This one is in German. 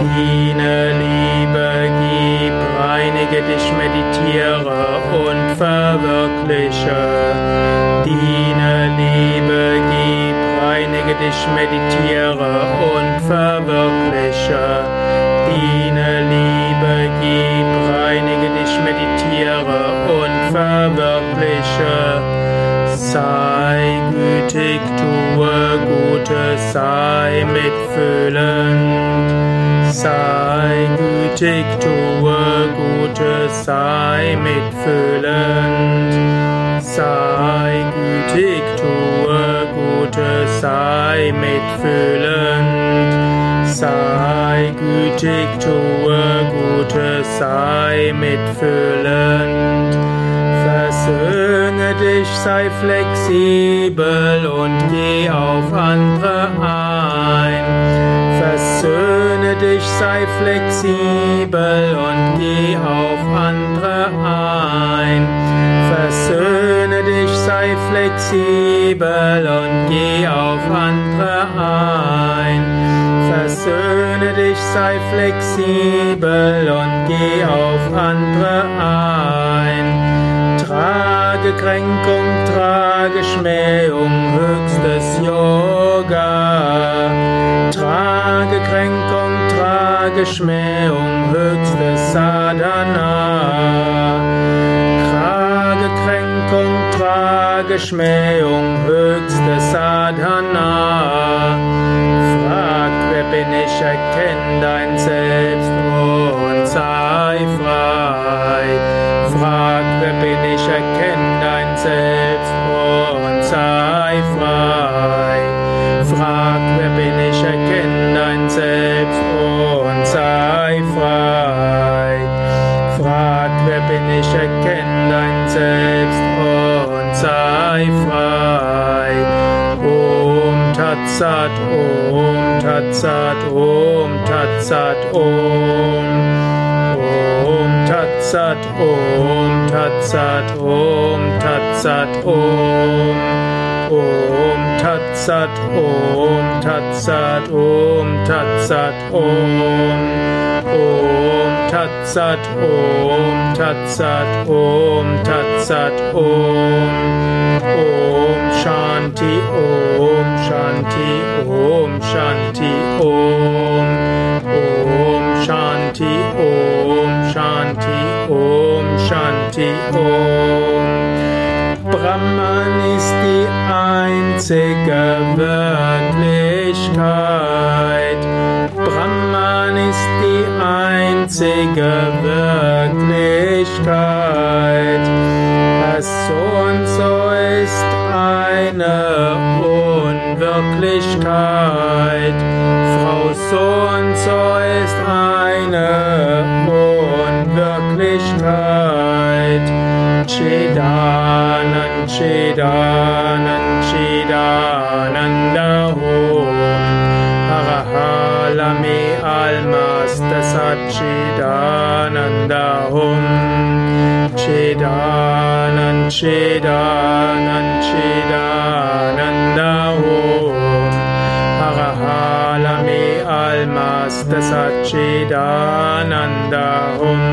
Diene, liebe, gib, reinige dich, meditiere und verwirkliche. Diene, liebe, gib, reinige dich, meditiere und verwirkliche. Diene, liebe, gib, reinige dich, meditiere und verwirkliche. Sei gütig, tue Gutes, sei mitfühlend. Sei gütig, tue Gutes, sei mitfühlend. Sei gütig, tue Gutes, sei mitfühlend. Sei gütig, tue Gutes, sei mitfühlend. Sei flexibel und geh auf andere ein. Versöhne dich, sei flexibel und geh auf andere ein. Versöhne dich, sei flexibel und geh auf andere ein. Versöhne dich, sei flexibel und geh auf andere ein. Kränkung, trage Schmähung, höchstes Yoga. Trage Kränkung, trage Schmähung, höchstes Sadhana. Trage Kränkung, trage Schmähung, höchstes Sadhana. Frag, wer bin ich, erkenn dein Selbst und sei frei. Frag, wer bin ich, erkenn Selbst und sei frei. Frag, wer bin ich, erkenn dein Selbst und sei frei. Frag, wer bin ich, erkenn dein Selbst und sei frei. Om Tatsat, Om Tatsat, Om Tatsat, Om. Om Tatsat, Om Tatsat, Om Tatsat, Om. Om Tatsat, Om Tatsat, Om Tatsat, Om. Om Tatsat, Om Tatsat, Om Tatsat, Om. Om Shanti, Om Shanti, Om Shanti, Om. Om Shanti, Om Shanti, Om Shanti, Om. Brahman ist die einzige Wirklichkeit. Brahman ist die einzige Wirklichkeit. Chidanand Chidananda Ho Arahalami Almasta Satchidananda Hum Chidanand Chidanand Chidananda Ho Arahalami Almasta Satchidananda Hum